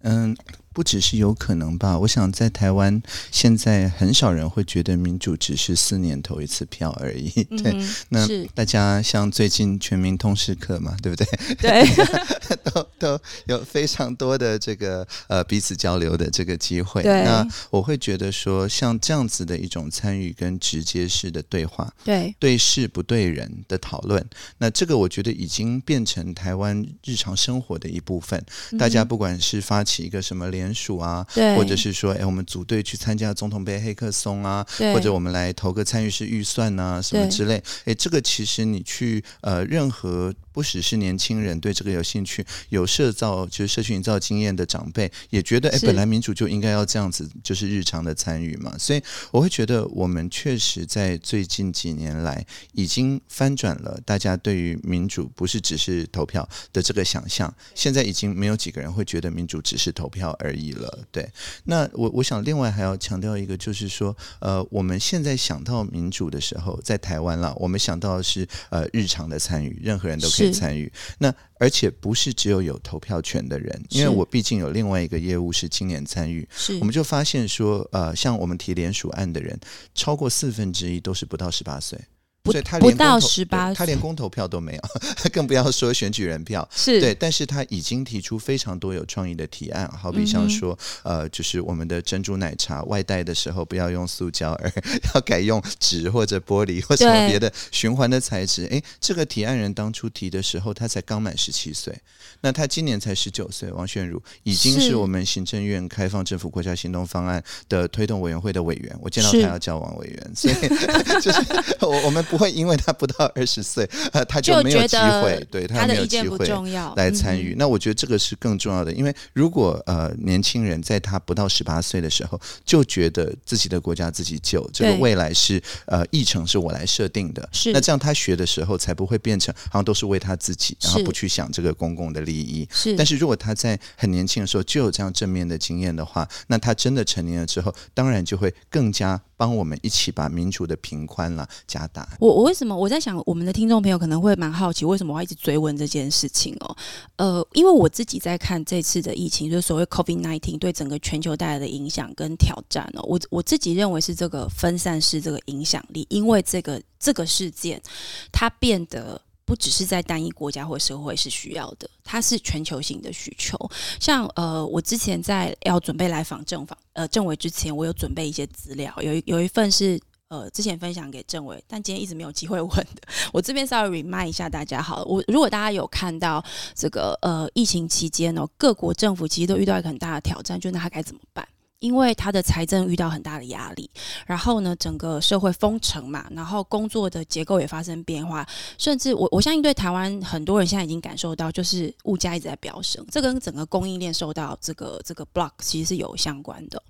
嗯。不只是有可能吧？我想在台湾现在很少人会觉得民主只是四年投一次票而已。对，嗯、那大家像最近全民通识课嘛，对不对？对，都都有非常多的这个呃彼此交流的这个机会。对，那我会觉得说，像这样子的一种参与跟直接式的对话，对对事不对人的讨论，那这个我觉得已经变成台湾日常生活的一部分。嗯、大家不管是发起一个什么联联署啊，或者是说，哎，我们组队去参加总统杯黑客松啊，或者我们来投个参与式预算啊，什么之类，哎，这个其实你去呃任何。不只是年轻人对这个有兴趣，有社造就是社区营造经验的长辈也觉得，哎，本来民主就应该要这样子，就是日常的参与嘛。所以我会觉得，我们确实在最近几年来已经翻转了大家对于民主不是只是投票的这个想象。现在已经没有几个人会觉得民主只是投票而已了。对，那我我想另外还要强调一个，就是说，呃，我们现在想到民主的时候，在台湾了，我们想到的是呃日常的参与，任何人都可以。参与。那，而且不是只有有投票权的人，因为我毕竟有另外一个业务是青年参与，是。我们就发现说，呃，像我们提联署案的人，超过四分之一都是不到十八岁。所以他连不到十八，他连公投票都没有，更不要说选举人票。是对，但是他已经提出非常多有创意的提案，好比像说，嗯、呃，就是我们的珍珠奶茶外带的时候不要用塑胶，而 要改用纸或者玻璃或什么别的循环的材质。哎，这个提案人当初提的时候，他才刚满十七岁，那他今年才十九岁。王炫如已经是我们行政院开放政府国家行动方案的推动委员会的委员，我见到他要叫王委员，所以 就是我我们。不会因为他不到二十岁，呃，他就没有机会，对他没有机会来参与。那我觉得这个是更重要的，因为如果呃年轻人在他不到十八岁的时候就觉得自己的国家自己救，这个未来是呃议程是我来设定的，是。那这样他学的时候才不会变成好像都是为他自己，然后不去想这个公共的利益。是，但是如果他在很年轻的时候就有这样正面的经验的话，那他真的成年了之后，当然就会更加帮我们一起把民主的平宽了加大。我我为什么我在想，我们的听众朋友可能会蛮好奇，为什么我要一直追问这件事情哦？呃，因为我自己在看这次的疫情，就是所谓 COVID nineteen 对整个全球带来的影响跟挑战哦。我我自己认为是这个分散式这个影响力，因为这个这个事件它变得。不只是在单一国家或社会是需要的，它是全球性的需求。像呃，我之前在要准备来访政访呃政委之前，我有准备一些资料，有一有一份是呃之前分享给政委，但今天一直没有机会问的。我这边稍微 remind 一下大家好了，我如果大家有看到这个呃疫情期间哦，各国政府其实都遇到一个很大的挑战，就那该怎么办？因为他的财政遇到很大的压力，然后呢，整个社会封城嘛，然后工作的结构也发生变化，甚至我我相信对台湾很多人现在已经感受到，就是物价一直在飙升，这跟整个供应链受到这个这个 block 其实是有相关的。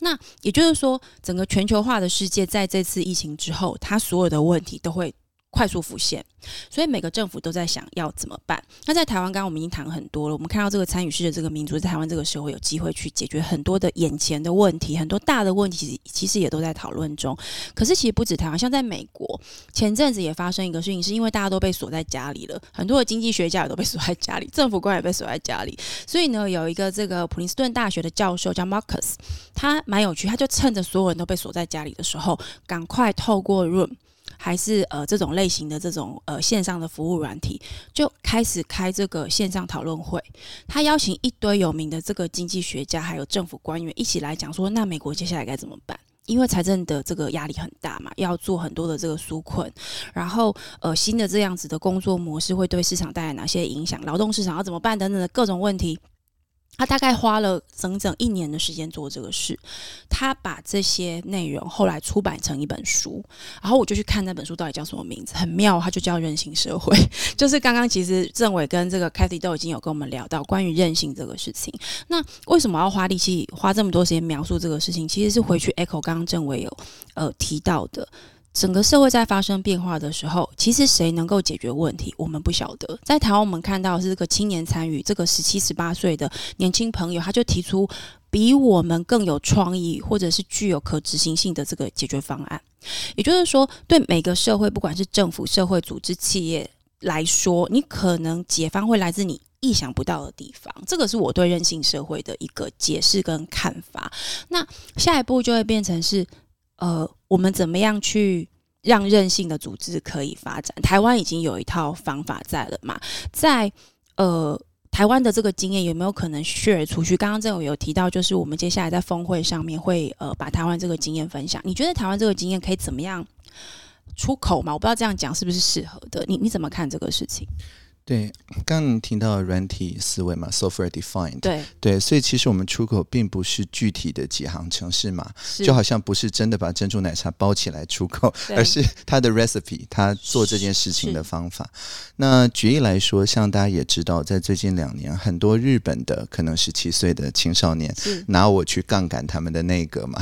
那也就是说，整个全球化的世界在这次疫情之后，它所有的问题都会。快速浮现，所以每个政府都在想要怎么办。那在台湾，刚刚我们已经谈很多了。我们看到这个参与式的这个民主，在台湾这个时候有机会去解决很多的眼前的问题，很多大的问题其实也都在讨论中。可是其实不止台湾，像在美国，前阵子也发生一个事情，是因为大家都被锁在家里了，很多的经济学家也都被锁在家里，政府官也被锁在家里。所以呢，有一个这个普林斯顿大学的教授叫 Marcus，他蛮有趣，他就趁着所有人都被锁在家里的时候，赶快透过 Room。还是呃这种类型的这种呃线上的服务软体，就开始开这个线上讨论会。他邀请一堆有名的这个经济学家，还有政府官员一起来讲说，那美国接下来该怎么办？因为财政的这个压力很大嘛，要做很多的这个纾困，然后呃新的这样子的工作模式会对市场带来哪些影响？劳动市场要怎么办？等等的各种问题。他大概花了整整一年的时间做这个事，他把这些内容后来出版成一本书，然后我就去看那本书到底叫什么名字，很妙，它就叫《任性社会》。就是刚刚其实政委跟这个 Cathy 都已经有跟我们聊到关于任性这个事情。那为什么要花力气花这么多时间描述这个事情？其实是回去 echo 刚刚政委有呃提到的。整个社会在发生变化的时候，其实谁能够解决问题，我们不晓得。在台湾，我们看到是这个青年参与，这个十七、十八岁的年轻朋友，他就提出比我们更有创意，或者是具有可执行性的这个解决方案。也就是说，对每个社会，不管是政府、社会组织、企业来说，你可能解方会来自你意想不到的地方。这个是我对韧性社会的一个解释跟看法。那下一步就会变成是。呃，我们怎么样去让任性的组织可以发展？台湾已经有一套方法在了嘛？在呃，台湾的这个经验有没有可能 share 出去？刚刚政委有提到，就是我们接下来在峰会上面会呃把台湾这个经验分享。你觉得台湾这个经验可以怎么样出口吗？我不知道这样讲是不是适合的。你你怎么看这个事情？对，刚刚听到软体思维嘛，software defined。对。对，所以其实我们出口并不是具体的几行程式码，就好像不是真的把珍珠奶茶包起来出口，而是它的 recipe，它做这件事情的方法。那举例来说，像大家也知道，在最近两年，很多日本的可能十七岁的青少年拿我去杠杆他们的内阁嘛，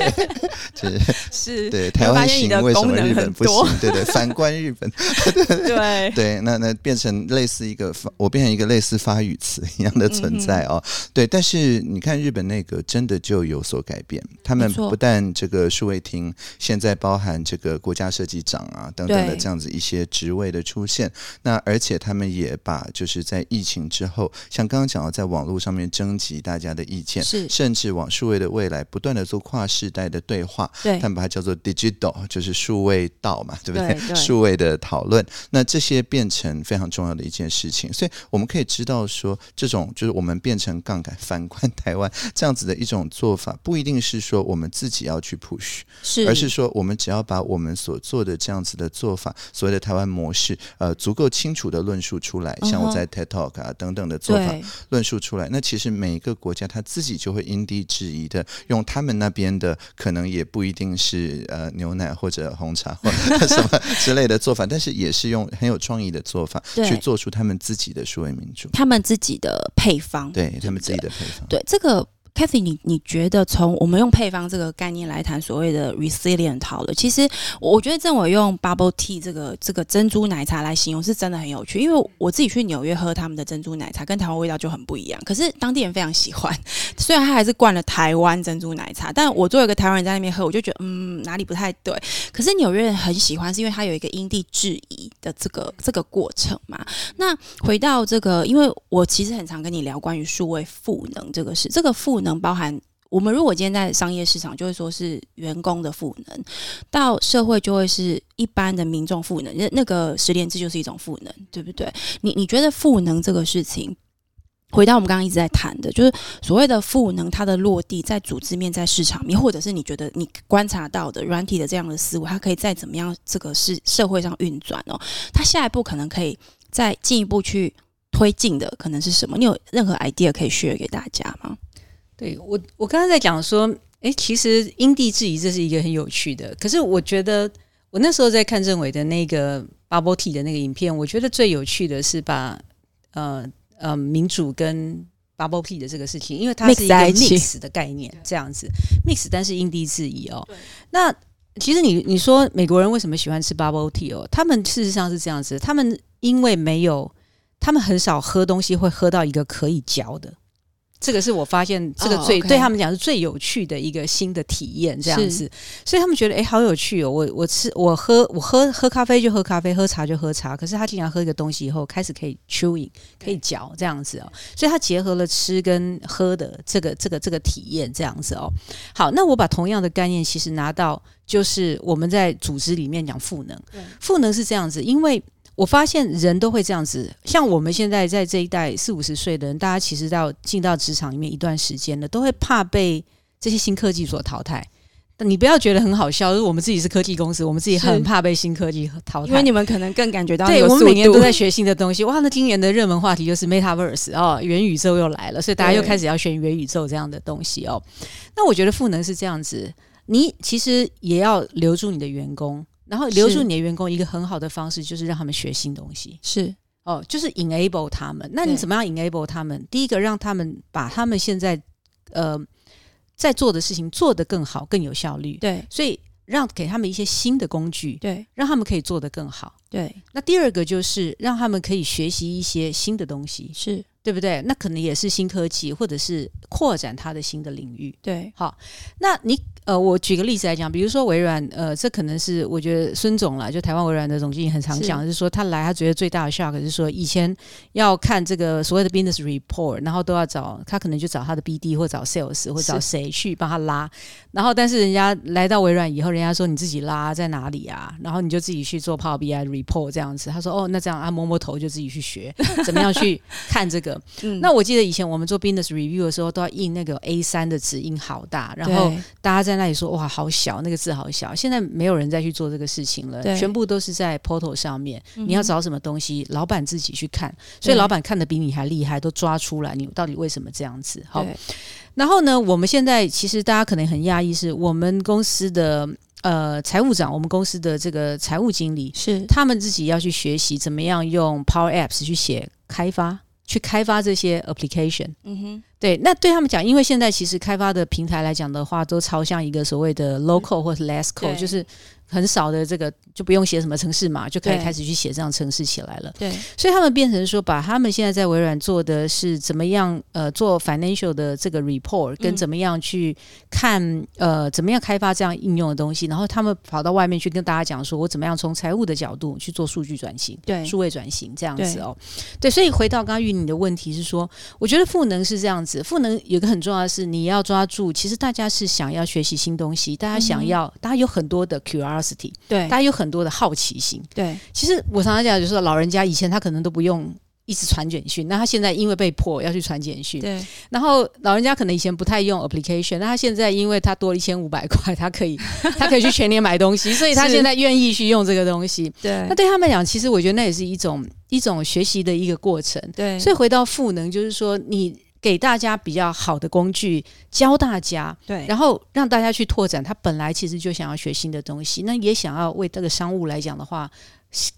是是。对台湾行，为什么日本不行？对对，反观日本，对。对，那那变。成类似一个发，我变成一个类似发语词一样的存在哦。嗯、对，但是你看日本那个真的就有所改变，他们不但这个数位厅现在包含这个国家设计长啊等等的这样子一些职位的出现，那而且他们也把就是在疫情之后，像刚刚讲到在网络上面征集大家的意见，是甚至往数位的未来不断的做跨世代的对话，对，他们把它叫做 digital，就是数位道嘛，对不对？数位的讨论，那这些变成非常。常重要的一件事情。所以我们可以知道说，这种就是我们变成杠杆，反观台湾这样子的一种做法，不一定是说我们自己要去 push，是，而是说我们只要把我们所做的这样子的做法，所谓的台湾模式，呃，足够清楚的论述出来，像我在 TED Talk 啊等等的做法论述出来，那其实每一个国家他自己就会因地制宜的用他们那边的，可能也不一定是呃牛奶或者红茶或什么之类的做法，但是也是用很有创意的做法去做出他们自己的数位民主，他们自己的配方，对他们自己的配方，对这个。Cathy，你你觉得从我们用配方这个概念来谈所谓的 resilient 好了，其实我觉得正我用 bubble tea 这个这个珍珠奶茶来形容是真的很有趣，因为我自己去纽约喝他们的珍珠奶茶，跟台湾味道就很不一样。可是当地人非常喜欢，虽然他还是灌了台湾珍珠奶茶，但我作为一个台湾人在那边喝，我就觉得嗯哪里不太对。可是纽约人很喜欢，是因为它有一个因地制宜的这个这个过程嘛。那回到这个，因为我其实很常跟你聊关于数位赋能这个事，这个赋能包含我们如果今天在商业市场，就会说是员工的赋能；到社会就会是一般的民众赋能。那那个实联制就是一种赋能，对不对？你你觉得赋能这个事情，回到我们刚刚一直在谈的，就是所谓的赋能，它的落地在组织面，在市场面，或者是你觉得你观察到的软体的这样的思维，它可以再怎么样这个是社会上运转哦？它下一步可能可以再进一步去推进的，可能是什么？你有任何 idea 可以 share 给大家吗？对我，我刚刚在讲说，哎，其实因地制宜这是一个很有趣的。可是我觉得，我那时候在看政委的那个 Bubble Tea 的那个影片，我觉得最有趣的是把呃呃民主跟 Bubble Tea 的这个事情，因为它是一个 mix 的概念，这样子 mix，但是因地制宜哦。那其实你你说美国人为什么喜欢吃 Bubble Tea 哦？他们事实上是这样子，他们因为没有，他们很少喝东西会喝到一个可以嚼的。这个是我发现，这个最、oh. 对他们讲是最有趣的一个新的体验，这样子，所以他们觉得哎，好有趣哦！我我吃我喝我喝喝咖啡就喝咖啡，喝茶就喝茶。可是他经常喝一个东西以后，开始可以 chewing，可以嚼这样子哦。所以他结合了吃跟喝的这个这个这个体验这样子哦。好，那我把同样的概念其实拿到，就是我们在组织里面讲赋能，赋能是这样子，因为。我发现人都会这样子，像我们现在在这一代四五十岁的人，大家其实到进到职场里面一段时间了，都会怕被这些新科技所淘汰。但你不要觉得很好笑，就是我们自己是科技公司，我们自己很怕被新科技淘汰，因为你们可能更感觉到。对，我们每年都在学新的东西。哇，那今年的热门话题就是 Metaverse 哦，元宇宙又来了，所以大家又开始要学元宇宙这样的东西哦。那我觉得赋能是这样子，你其实也要留住你的员工。然后留住你的员工，一个很好的方式就是让他们学新东西。是哦，就是 enable 他们。那你怎么样 enable 他们？第一个，让他们把他们现在呃在做的事情做得更好、更有效率。对，所以让给他们一些新的工具，对，让他们可以做得更好。对。那第二个就是让他们可以学习一些新的东西，是对不对？那可能也是新科技，或者是扩展它的新的领域。对，好，那你。呃，我举个例子来讲，比如说微软，呃，这可能是我觉得孙总啦，就台湾微软的总经理很常讲，是，就是说他来，他觉得最大的 shock 是说，以前要看这个所谓的 business report，然后都要找他，可能就找他的 BD 或找 sales 或找谁去帮他拉，然后但是人家来到微软以后，人家说你自己拉在哪里啊？然后你就自己去做 Power BI report 这样子。他说哦，那这样啊，摸摸头就自己去学怎么样去看这个。嗯、那我记得以前我们做 business review 的时候，都要印那个 A3 的纸，印好大，然后大家在。那里说哇，好小，那个字好小。现在没有人再去做这个事情了，全部都是在 portal 上面。你要找什么东西，嗯、老板自己去看，所以老板看的比你还厉害，都抓出来你到底为什么这样子。好，然后呢，我们现在其实大家可能很讶异，是我们公司的呃财务长，我们公司的这个财务经理是他们自己要去学习怎么样用 Power Apps 去写开发。去开发这些 application，嗯哼，对，那对他们讲，因为现在其实开发的平台来讲的话，都超像一个所谓的 code 或者 less code，就是。很少的这个就不用写什么城市嘛，就可以开始去写这样城市起来了。对，所以他们变成说，把他们现在在微软做的是怎么样呃做 financial 的这个 report，跟怎么样去看、嗯、呃怎么样开发这样应用的东西，然后他们跑到外面去跟大家讲说，我怎么样从财务的角度去做数据转型，对，数位转型这样子哦。对，对，所以回到刚刚玉你的问题是说，我觉得赋能是这样子，赋能有个很重要的是你要抓住，其实大家是想要学习新东西，大家想要，嗯、大家有很多的。curiosity，对，大家有很多的好奇心。对，其实我常常讲，就是老人家以前他可能都不用。一直传简讯，那他现在因为被迫要去传简讯，对。然后老人家可能以前不太用 application，那他现在因为他多了一千五百块，他可以 他可以去全年买东西，所以他现在愿意去用这个东西。对。那对他们讲，其实我觉得那也是一种一种学习的一个过程。对。所以回到赋能，就是说你给大家比较好的工具，教大家，对，然后让大家去拓展他本来其实就想要学新的东西，那也想要为这个商务来讲的话。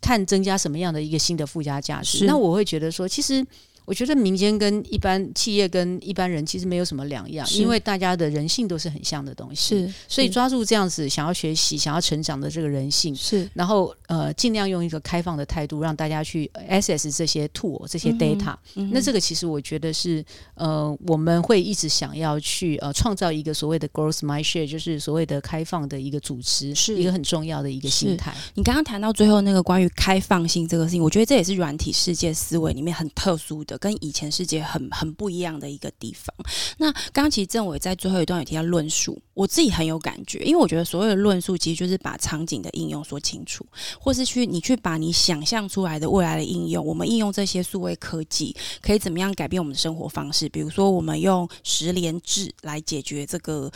看增加什么样的一个新的附加价值，那我会觉得说，其实。我觉得民间跟一般企业跟一般人其实没有什么两样，因为大家的人性都是很像的东西。是，所以抓住这样子想要学习、想要成长的这个人性，是，然后呃，尽量用一个开放的态度，让大家去 access 这些 tool、这些 data。嗯。那这个其实我觉得是呃，我们会一直想要去呃，创造一个所谓的 growth mindshare，就是所谓的开放的一个组织，是一个很重要的一个心态。你刚刚谈到最后那个关于开放性这个事情，我觉得这也是软体世界思维里面很特殊的。跟以前世界很很不一样的一个地方。那刚刚其实政委在最后一段有提到论述，我自己很有感觉，因为我觉得所有的论述其实就是把场景的应用说清楚，或是去你去把你想象出来的未来的应用，我们应用这些数位科技可以怎么样改变我们的生活方式？比如说，我们用十连制来解决这个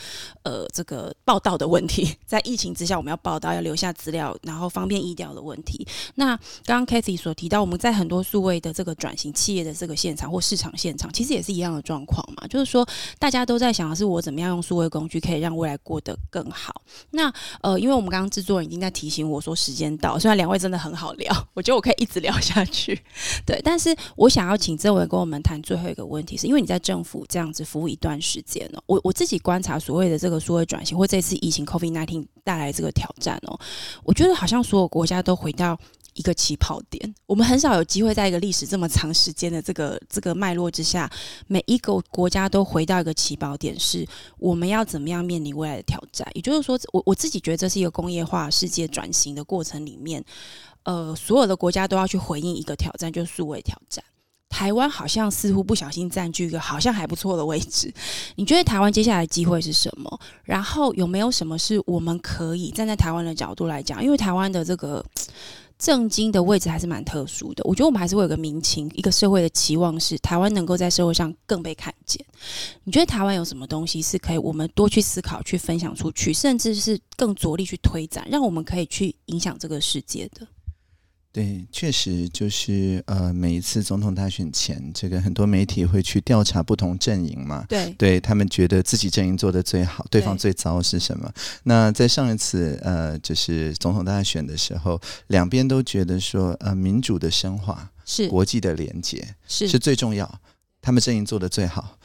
呃这个报道的问题，在疫情之下，我们要报道要留下资料，然后方便医疗的问题。那刚刚 Cathy 所提到，我们在很多数位的这个转型企业的这个现场或市场现场，其实也是一样的状况嘛，就是说大家都在想的是我怎么样用数位工具可以让未来过得更好。那呃，因为我们刚刚制作人已经在提醒我说时间到，虽然两位真的很好聊，我觉得我可以一直聊下去。对，但是我想要请政委跟我们谈最后一个问题，是因为你在政府这样子服务一段时间了，我我自己观察所谓的这个数位转型或这次疫情 COVID-19 带来这个挑战哦，我觉得好像所有国家都回到。一个起跑点，我们很少有机会在一个历史这么长时间的这个这个脉络之下，每一个国家都回到一个起跑点，是我们要怎么样面临未来的挑战？也就是说，我我自己觉得这是一个工业化世界转型的过程里面，呃，所有的国家都要去回应一个挑战，就是数位挑战。台湾好像似乎不小心占据一个好像还不错的位置。你觉得台湾接下来机会是什么？然后有没有什么是我们可以站在台湾的角度来讲？因为台湾的这个。政经的位置还是蛮特殊的，我觉得我们还是会有个民情，一个社会的期望是台湾能够在社会上更被看见。你觉得台湾有什么东西是可以我们多去思考、去分享出去，甚至是更着力去推展，让我们可以去影响这个世界的？对，确实就是呃，每一次总统大选前，这个很多媒体会去调查不同阵营嘛。对，对他们觉得自己阵营做的最好，对方最糟是什么？那在上一次呃，就是总统大选的时候，两边都觉得说呃，民主的深化是国际的连接是是最重要，他们阵营做的最好。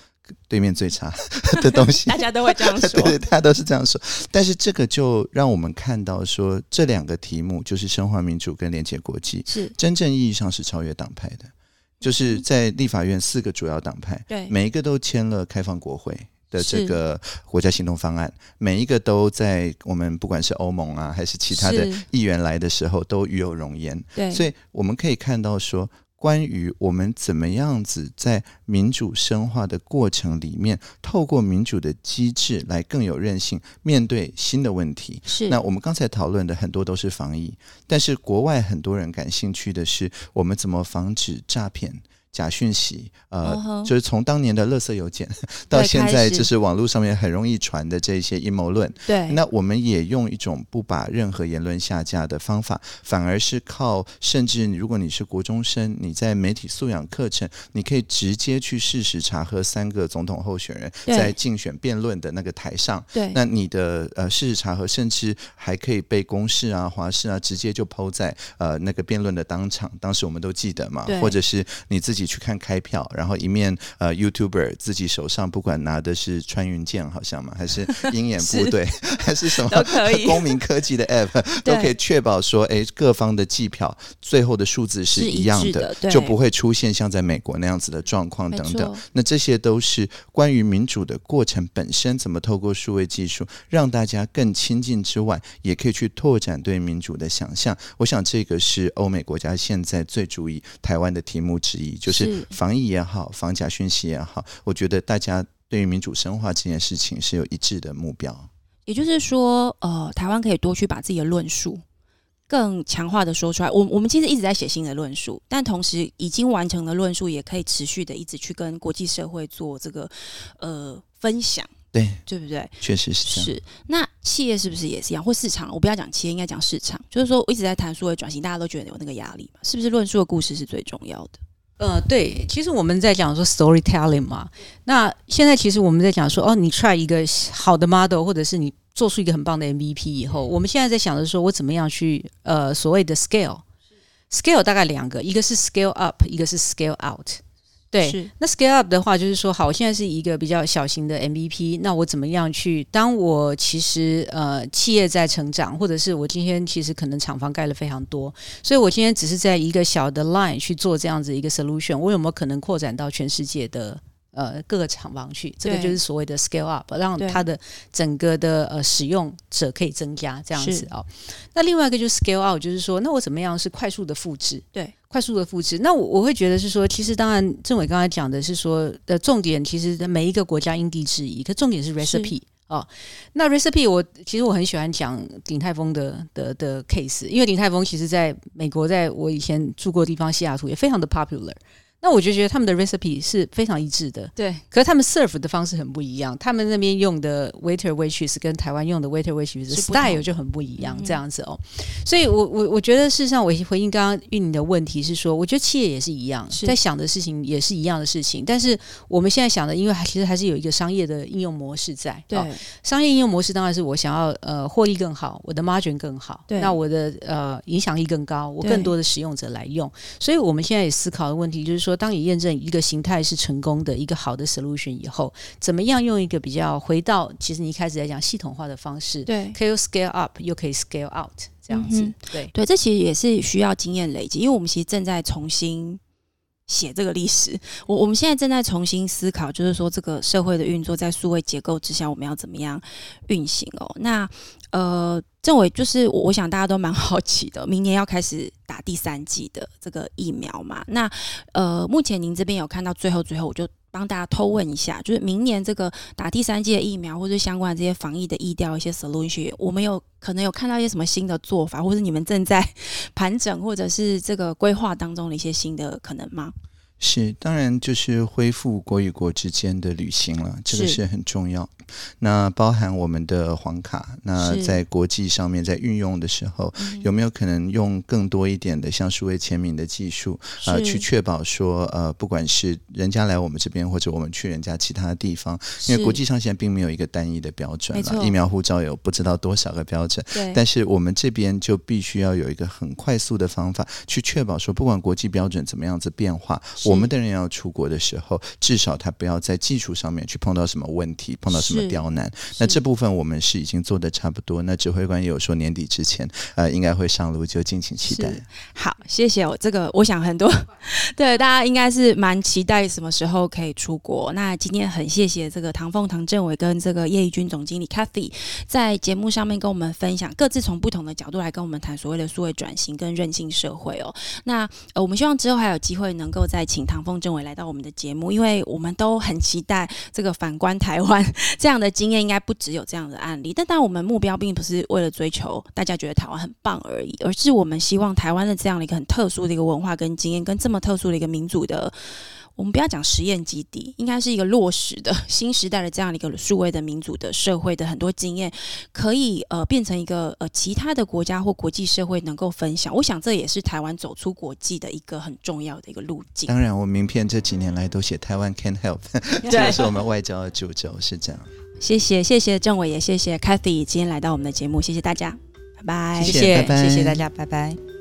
对面最差 的东西，大家都会这样说，对，大家都是这样说。但是这个就让我们看到说，这两个题目就是深化民主跟连接国际，是真正意义上是超越党派的。就是在立法院四个主要党派，对，每一个都签了开放国会的这个国家行动方案，每一个都在我们不管是欧盟啊还是其他的议员来的时候都与有容焉。对，所以我们可以看到说。关于我们怎么样子在民主深化的过程里面，透过民主的机制来更有韧性面对新的问题。是，那我们刚才讨论的很多都是防疫，但是国外很多人感兴趣的是我们怎么防止诈骗。假讯息，呃，uh-huh. 就是从当年的垃圾邮件 到现在，就是网络上面很容易传的这些阴谋论。对，那我们也用一种不把任何言论下架的方法，反而是靠，甚至如果你是国中生，你在媒体素养课程，你可以直接去事实查核三个总统候选人在竞选辩论的那个台上。对，那你的呃事实查核，甚至还可以被公示啊、华视啊直接就 po 在呃那个辩论的当场。当时我们都记得嘛，或者是你自己。去看开票，然后一面呃，YouTuber 自己手上不管拿的是穿云箭，好像嘛，还是鹰眼部队，还是什么都可以，公民科技的 App 都可以确保说，哎，各方的计票最后的数字是一样的，的就不会出现像在美国那样子的状况等等。那这些都是关于民主的过程本身，怎么透过数位技术让大家更亲近之外，也可以去拓展对民主的想象。我想这个是欧美国家现在最注意台湾的题目之一，就是。是防疫也好，防假讯息也好，我觉得大家对于民主深化这件事情是有一致的目标。也就是说，呃，台湾可以多去把自己的论述更强化的说出来。我我们其实一直在写新的论述，但同时已经完成的论述也可以持续的一直去跟国际社会做这个呃分享。对，对不对？确实是这样。是，那企业是不是也是一样？或市场？我不要讲企业，应该讲市场。就是说，我一直在谈数位转型，大家都觉得有那个压力嘛？是不是论述的故事是最重要的？呃，对，其实我们在讲说 storytelling 嘛。那现在其实我们在讲说，哦，你 try 一个好的 model，或者是你做出一个很棒的 MVP 以后，我们现在在想的是说，我怎么样去呃所谓的 scale？scale scale 大概两个，一个是 scale up，一个是 scale out。对，是那 scale up 的话，就是说，好，我现在是一个比较小型的 MVP，那我怎么样去？当我其实呃企业在成长，或者是我今天其实可能厂房盖了非常多，所以我今天只是在一个小的 line 去做这样子一个 solution，我有没有可能扩展到全世界的？呃，各个厂房去，这个就是所谓的 scale up，让它的整个的呃使用者可以增加这样子哦。那另外一个就是 scale out，就是说，那我怎么样是快速的复制？对，快速的复制。那我我会觉得是说，其实当然，政委刚才讲的是说的重点，其实每一个国家因地制宜，可重点是 recipe 哦。那 recipe 我其实我很喜欢讲鼎泰丰的的的 case，因为鼎泰丰其实在美国，在我以前住过的地方西雅图也非常的 popular。那我就觉得他们的 recipe 是非常一致的，对。可是他们 serve 的方式很不一样，他们那边用的 waiter waitress 跟台湾用的 waiter waitress style 就很不一样，这样子哦。所以我我我觉得事实上，我回应刚刚玉宁的问题是说，我觉得企业也是一样，在想的事情也是一样的事情，但是我们现在想的，因为其实还是有一个商业的应用模式在，对。商业应用模式当然是我想要呃获利更好，我的 margin 更好，对。那我的呃影响力更高，我更多的使用者来用，所以我们现在也思考的问题就是说。当你验证一个形态是成功的一个好的 solution 以后，怎么样用一个比较回到其实你一开始在讲系统化的方式，对，可以 scale up 又可以 scale out 这样子，嗯、对对，这其实也是需要经验累积，因为我们其实正在重新写这个历史，我我们现在正在重新思考，就是说这个社会的运作在数位结构之下，我们要怎么样运行哦？那呃。政委就是我，我想大家都蛮好奇的，明年要开始打第三季的这个疫苗嘛？那呃，目前您这边有看到最后，最后我就帮大家偷问一下，就是明年这个打第三季的疫苗，或者相关的这些防疫的疫调一些 solution，我们有可能有看到一些什么新的做法，或者你们正在盘整，或者是这个规划当中的一些新的可能吗？是，当然就是恢复国与国之间的旅行了，这个是。很重要。那包含我们的黄卡，那在国际上面在运用的时候，有没有可能用更多一点的像数位签名的技术，呃，去确保说，呃，不管是人家来我们这边，或者我们去人家其他的地方，因为国际上现在并没有一个单一的标准了，疫苗护照有不知道多少个标准，但是我们这边就必须要有一个很快速的方法，去确保说，不管国际标准怎么样子变化，我们的人要出国的时候，至少他不要在技术上面去碰到什么问题，碰到什么。刁难，那这部分我们是已经做的差不多。那指挥官也有说年底之前，呃，应该会上路，就敬请期待。好，谢谢我这个，我想很多 对大家应该是蛮期待什么时候可以出国。那今天很谢谢这个唐凤唐政委跟这个叶怡君总经理 Cathy 在节目上面跟我们分享，各自从不同的角度来跟我们谈所谓的数位转型跟韧性社会哦。那呃，我们希望之后还有机会能够再请唐凤政委来到我们的节目，因为我们都很期待这个反观台湾 这样。的经验应该不只有这样的案例，但当我们目标并不是为了追求大家觉得台湾很棒而已，而是我们希望台湾的这样的一个很特殊的一个文化跟经验，跟这么特殊的一个民主的，我们不要讲实验基地，应该是一个落实的 新时代的这样的一个数位的民主的社会的很多经验，可以呃变成一个呃其他的国家或国际社会能够分享。我想这也是台湾走出国际的一个很重要的一个路径。当然，我名片这几年来都写台湾 can help，这是我们外交的主轴是这样。谢谢谢谢政委，也谢谢 Cathy 今天来到我们的节目，谢谢大家，拜拜，谢谢谢谢大家，拜拜。